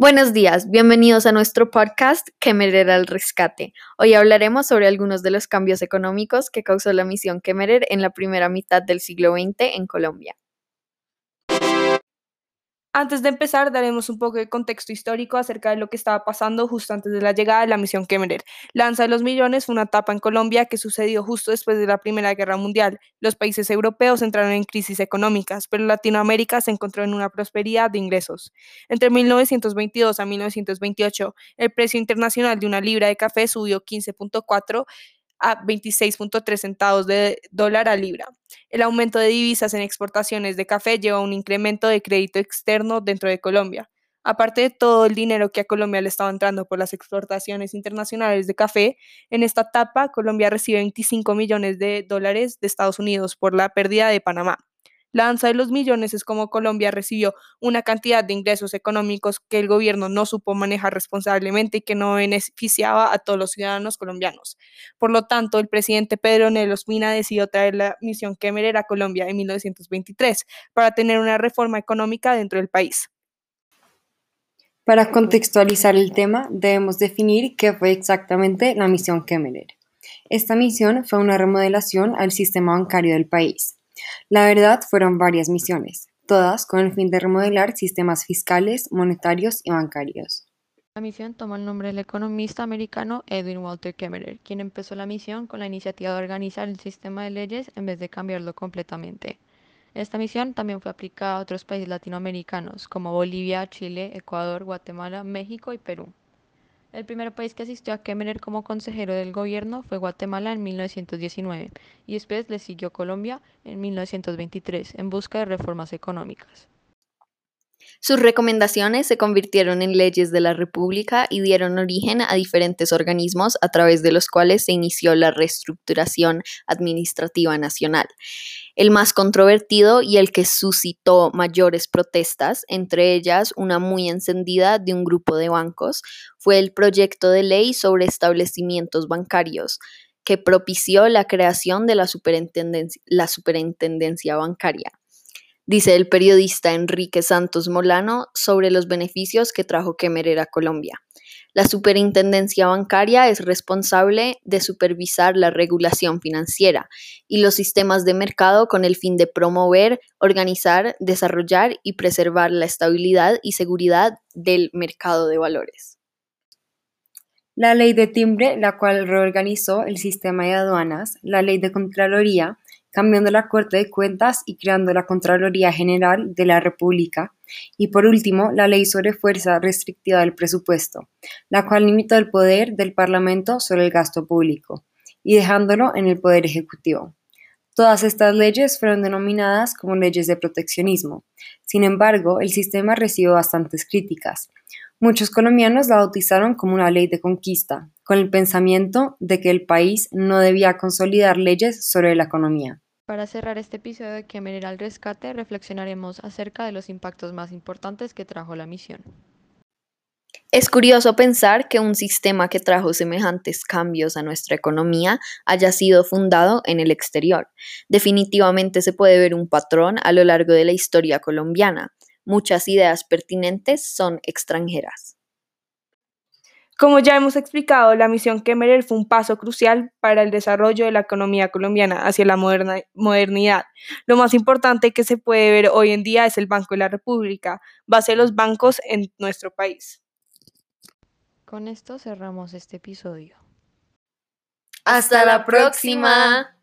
Buenos días, bienvenidos a nuestro podcast Kemerer al Rescate. Hoy hablaremos sobre algunos de los cambios económicos que causó la misión Kemerer en la primera mitad del siglo XX en Colombia. Antes de empezar, daremos un poco de contexto histórico acerca de lo que estaba pasando justo antes de la llegada de la misión Kemmerer. Lanza de los Millones fue una etapa en Colombia que sucedió justo después de la Primera Guerra Mundial. Los países europeos entraron en crisis económicas, pero Latinoamérica se encontró en una prosperidad de ingresos. Entre 1922 a 1928, el precio internacional de una libra de café subió 15.4 a 26.3 centavos de dólar a libra. El aumento de divisas en exportaciones de café lleva a un incremento de crédito externo dentro de Colombia. Aparte de todo el dinero que a Colombia le estaba entrando por las exportaciones internacionales de café, en esta etapa Colombia recibe 25 millones de dólares de Estados Unidos por la pérdida de Panamá. La danza de los millones es como Colombia recibió una cantidad de ingresos económicos que el gobierno no supo manejar responsablemente y que no beneficiaba a todos los ciudadanos colombianos. Por lo tanto, el presidente Pedro Nelo Ospina decidió traer la misión Kemmerer a Colombia en 1923 para tener una reforma económica dentro del país. Para contextualizar el tema, debemos definir qué fue exactamente la misión Kemmerer. Esta misión fue una remodelación al sistema bancario del país la verdad fueron varias misiones, todas con el fin de remodelar sistemas fiscales, monetarios y bancarios. La misión toma el nombre del economista americano Edwin Walter Kemmerer, quien empezó la misión con la iniciativa de organizar el sistema de leyes en vez de cambiarlo completamente. Esta misión también fue aplicada a otros países latinoamericanos como Bolivia, Chile, Ecuador, Guatemala, México y Perú. El primer país que asistió a Kemmerer como consejero del gobierno fue Guatemala en 1919 y después le siguió Colombia en 1923 en busca de reformas económicas. Sus recomendaciones se convirtieron en leyes de la República y dieron origen a diferentes organismos a través de los cuales se inició la reestructuración administrativa nacional. El más controvertido y el que suscitó mayores protestas, entre ellas una muy encendida de un grupo de bancos, fue el proyecto de ley sobre establecimientos bancarios, que propició la creación de la superintendencia, bancaria dice el periodista Enrique Santos Molano sobre los beneficios que trajo Kemerer a Colombia. La superintendencia bancaria es responsable de supervisar la regulación financiera y los sistemas de mercado con el fin de promover, organizar, desarrollar y preservar la estabilidad y seguridad del mercado de valores. La ley de timbre, la cual reorganizó el sistema de aduanas, la ley de Contraloría, cambiando la Corte de Cuentas y creando la Contraloría General de la República, y por último, la Ley sobre Fuerza Restrictiva del Presupuesto, la cual limitó el poder del Parlamento sobre el gasto público, y dejándolo en el Poder Ejecutivo. Todas estas leyes fueron denominadas como leyes de proteccionismo. Sin embargo, el sistema recibió bastantes críticas. Muchos colombianos la bautizaron como una ley de conquista, con el pensamiento de que el país no debía consolidar leyes sobre la economía. Para cerrar este episodio de al Rescate, reflexionaremos acerca de los impactos más importantes que trajo la misión. Es curioso pensar que un sistema que trajo semejantes cambios a nuestra economía haya sido fundado en el exterior. Definitivamente se puede ver un patrón a lo largo de la historia colombiana. Muchas ideas pertinentes son extranjeras. Como ya hemos explicado, la misión Kemmerer fue un paso crucial para el desarrollo de la economía colombiana hacia la modernidad. Lo más importante que se puede ver hoy en día es el Banco de la República, base de los bancos en nuestro país. Con esto cerramos este episodio. Hasta la próxima.